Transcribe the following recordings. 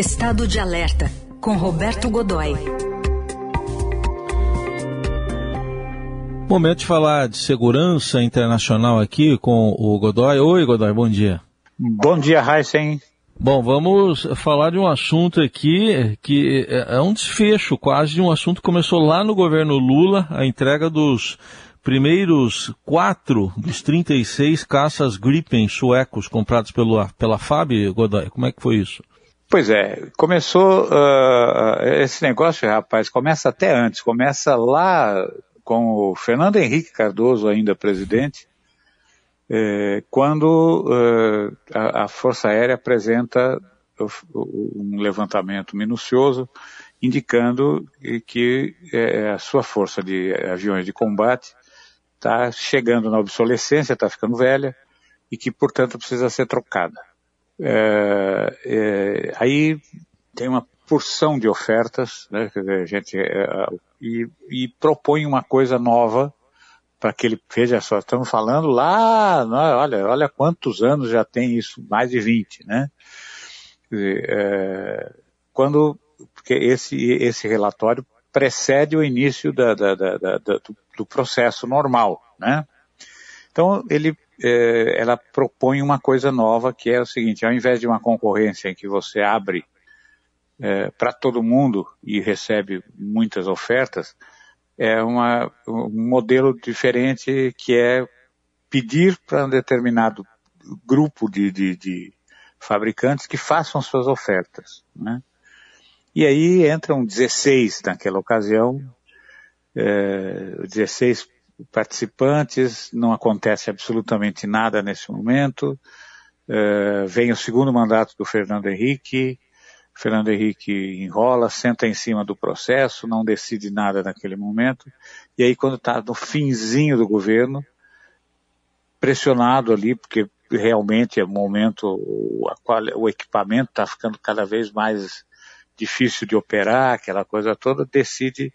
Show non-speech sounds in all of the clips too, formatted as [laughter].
Estado de Alerta, com Roberto Godoy. Momento de falar de segurança internacional aqui com o Godoy. Oi, Godoy, bom dia. Bom dia, Heisen. Bom, vamos falar de um assunto aqui que é um desfecho quase de um assunto que começou lá no governo Lula, a entrega dos primeiros quatro dos 36 caças Gripen suecos comprados pelo, pela FAB, Godoy. Como é que foi isso? Pois é, começou uh, esse negócio, rapaz, começa até antes, começa lá com o Fernando Henrique Cardoso, ainda presidente, eh, quando uh, a, a, Força Aérea apresenta um levantamento minucioso indicando que, eh, a sua força de aviões de combate está chegando na obsolescência, está ficando velha e que, portanto, precisa ser trocada. É, é, aí tem uma porção de ofertas, né, a gente, é, e, e, propõe uma coisa nova para que ele, veja só, estamos falando lá, olha, olha quantos anos já tem isso, mais de 20, né? É, quando, porque esse, esse relatório precede o início da, da, da, do, do processo normal, né? Então, ele eh, ela propõe uma coisa nova que é o seguinte, ao invés de uma concorrência em que você abre eh, para todo mundo e recebe muitas ofertas, é uma, um modelo diferente que é pedir para um determinado grupo de, de, de, fabricantes que façam suas ofertas. Né? E aí entram 16 naquela ocasião, é, 16 participantes, não acontece absolutamente nada nesse momento. Uh, vem o segundo mandato do Fernando Henrique, Fernando Henrique enrola, senta em cima do processo, não decide nada naquele momento, e aí quando está no finzinho do governo, pressionado ali, porque realmente é momento, o, o equipamento está ficando cada vez mais difícil de operar, aquela coisa toda, decide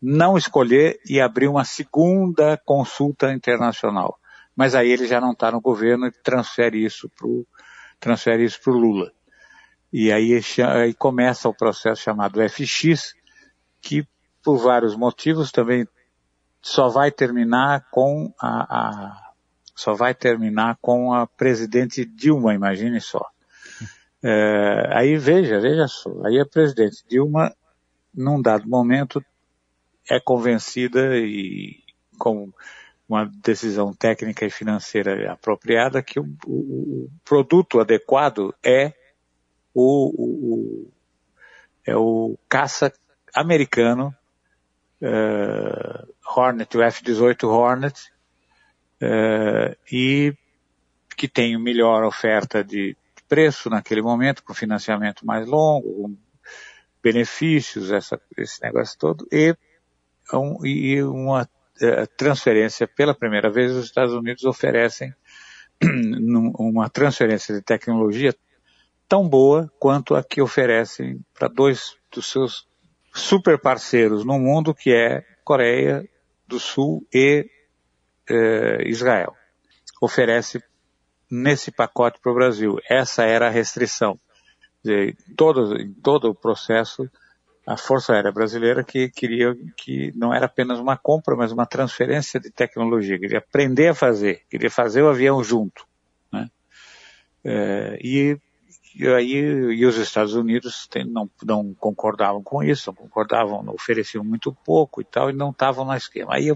não escolher e abrir uma segunda consulta internacional. Mas aí ele já não está no governo e transfere isso para o Lula. E aí, aí começa o processo chamado FX, que por vários motivos também só vai terminar com a, a só vai terminar com a presidente Dilma, imagine só. É, aí veja, veja só, aí a presidente Dilma, num dado momento, é convencida e com uma decisão técnica e financeira apropriada que o, o, produto adequado é o, o, é o caça americano uh, Hornet, o F-18 Hornet, uh, e que tem melhor oferta de preço naquele momento, com financiamento mais longo, benefícios, essa, esse negócio todo, e um, e uma uh, transferência, pela primeira vez, os Estados Unidos oferecem [clears throat] uma transferência de tecnologia tão boa quanto a que oferecem para dois dos seus super parceiros no mundo, que é Coreia do Sul e uh, Israel. Oferece nesse pacote para o Brasil. Essa era a restrição. De, todo, em todo o processo, a Força Aérea Brasileira que queria que não era apenas uma compra, mas uma transferência de tecnologia, queria aprender a fazer, queria fazer o avião junto. Né? É, e, e, aí e os Estados Unidos tem, não, não concordavam com isso, não concordavam, não ofereciam muito pouco e tal, e não estavam no esquema. Aí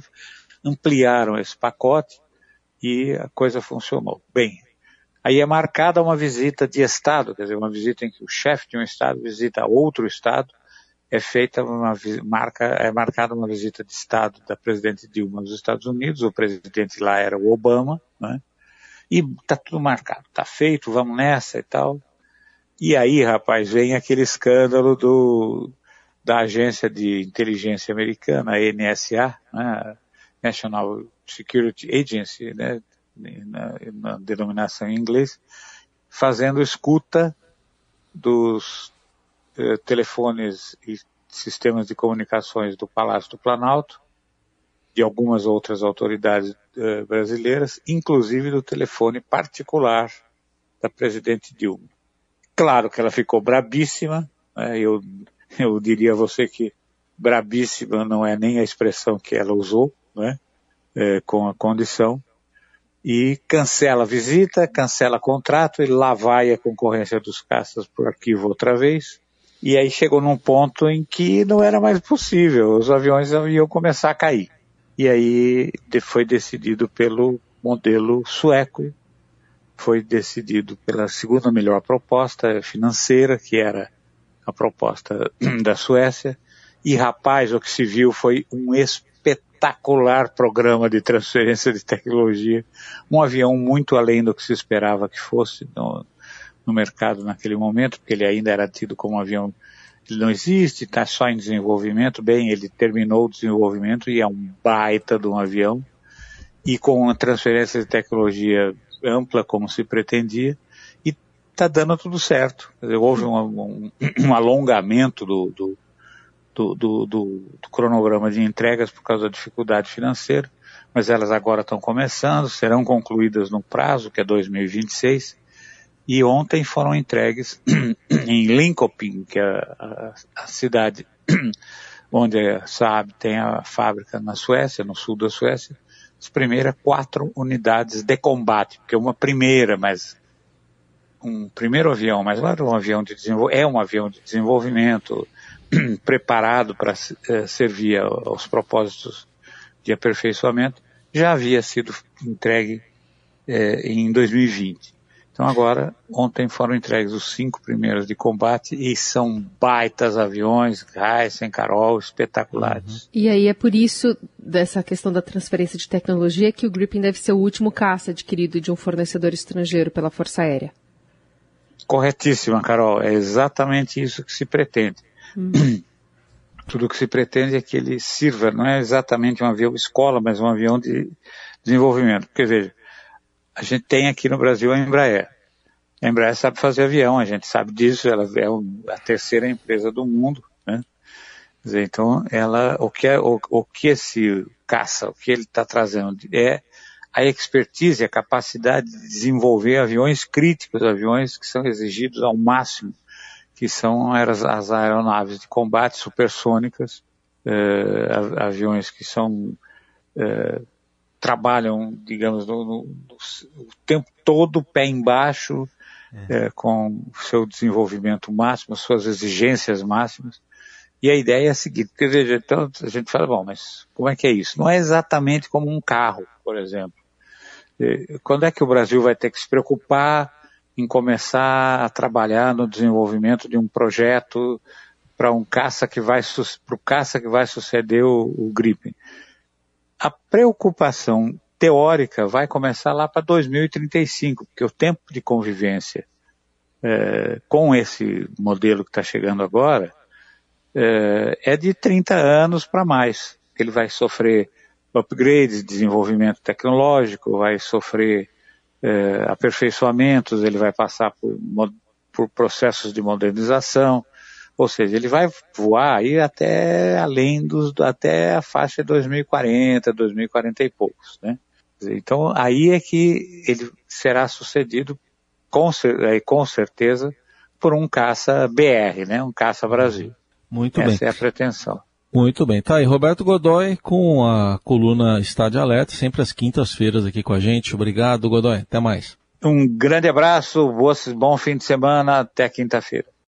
ampliaram esse pacote e a coisa funcionou. Bem, aí é marcada uma visita de Estado, quer dizer, uma visita em que o chefe de um Estado visita outro Estado, é feita uma marca, é marcada uma visita de Estado da presidente Dilma nos Estados Unidos, o presidente lá era o Obama, né? E tá tudo marcado, tá feito, vamos nessa e tal. E aí, rapaz, vem aquele escândalo do, da agência de inteligência americana, a NSA, né? National Security Agency, né? Na, na denominação em inglês, fazendo escuta dos eh, telefones e sistemas de comunicações do Palácio do Planalto, de algumas outras autoridades eh, brasileiras, inclusive do telefone particular da presidente Dilma. Claro que ela ficou brabíssima, Né? Eu, [laughs] eu diria a você que brabíssima não é nem a expressão que ela usou, né? É, com a condição, e cancela a visita, cancela contrato e lá vai a concorrência dos caças por arquivo outra vez. E aí chegou num ponto em que não era mais possível, os aviões iam começar a cair. E aí foi decidido pelo modelo sueco, foi decidido pela segunda melhor proposta financeira, que era a proposta [clears throat] da Suécia. E rapaz, o que se viu foi um espetacular programa de transferência de tecnologia, um avião muito além do que se esperava que fosse no, no mercado naquele momento, porque ele ainda era tido como um avião ele não existe, está só em desenvolvimento. Bem, ele terminou o desenvolvimento e é um baita de um avião. E com uma transferência de tecnologia ampla, como se pretendia, e está dando tudo certo. Houve um, um, um alongamento do, do, do, do, do cronograma de entregas por causa da dificuldade financeira, mas elas agora estão começando, serão concluídas no prazo, que é 2026, e ontem foram entregues [clears throat] em Linköping, que é a, a, cidade [clears throat] onde a Saab tem a fábrica na Suécia, no sul da Suécia, as primeiras quatro unidades de combate, porque uma primeira, mas um primeiro avião, mas lá um avião de é um avião de desenvolvimento [clears throat] preparado para eh, servir aos propósitos de aperfeiçoamento, já havia sido entregue eh, em 2020. Então agora, ontem foram entregues os cinco primeiros de combate e são baitas aviões, Heisen, Carol, espetaculares. Uhum. E aí é por isso, dessa questão da transferência de tecnologia, que o Gripen deve ser o último caça adquirido de um fornecedor estrangeiro pela Força Aérea. Corretíssima, Carol. É exatamente isso que se pretende. Uhum. [clears throat] Tudo que se pretende é que ele sirva, não é exatamente um avião escola, mas um avião de desenvolvimento. Porque veja, a gente tem aqui no Brasil a Embraer. A Embraer sabe fazer avião, a gente sabe disso, ela é a terceira empresa do mundo, né? Então, ela, o que, é, o, o que esse caça, o que ele está trazendo é a expertise, a capacidade de desenvolver aviões críticos, aviões que são exigidos ao máximo, que são as, as aeronaves de combate supersônicas, eh, aviões que são eh, trabalham, digamos, no, no, no, o tempo todo pé embaixo, é. É, com seu desenvolvimento máximo, suas exigências máximas. E a ideia é a seguinte, porque veja, então a gente fala, bom, mas como é que é isso? Não é exatamente como um carro, por exemplo. Quando é que o Brasil vai ter que se preocupar em começar a trabalhar no desenvolvimento de um projeto para um caça que vai para o caça que vai suceder o, o Gripen? A preocupação teórica vai começar lá para 2035, porque o tempo de convivência é, com esse modelo que está chegando agora é, é, de 30 anos para mais. Ele vai sofrer upgrades, desenvolvimento tecnológico, vai sofrer é, aperfeiçoamentos, ele vai passar por, por processos de modernização, ou seja, ele vai voar aí até além dos, até a faixa de 2040, 2040 e poucos, né? Então aí é que ele será sucedido com, com certeza por um caça BR, né? Um caça Brasil. Muito Essa bem. Essa é a pretensão. Muito bem. Tá aí, Roberto Godoy com a coluna Estádio Alerta, sempre às quintas-feiras aqui com a gente. Obrigado, Godoy. Até mais. Um grande abraço, bom fim de semana, até quinta-feira.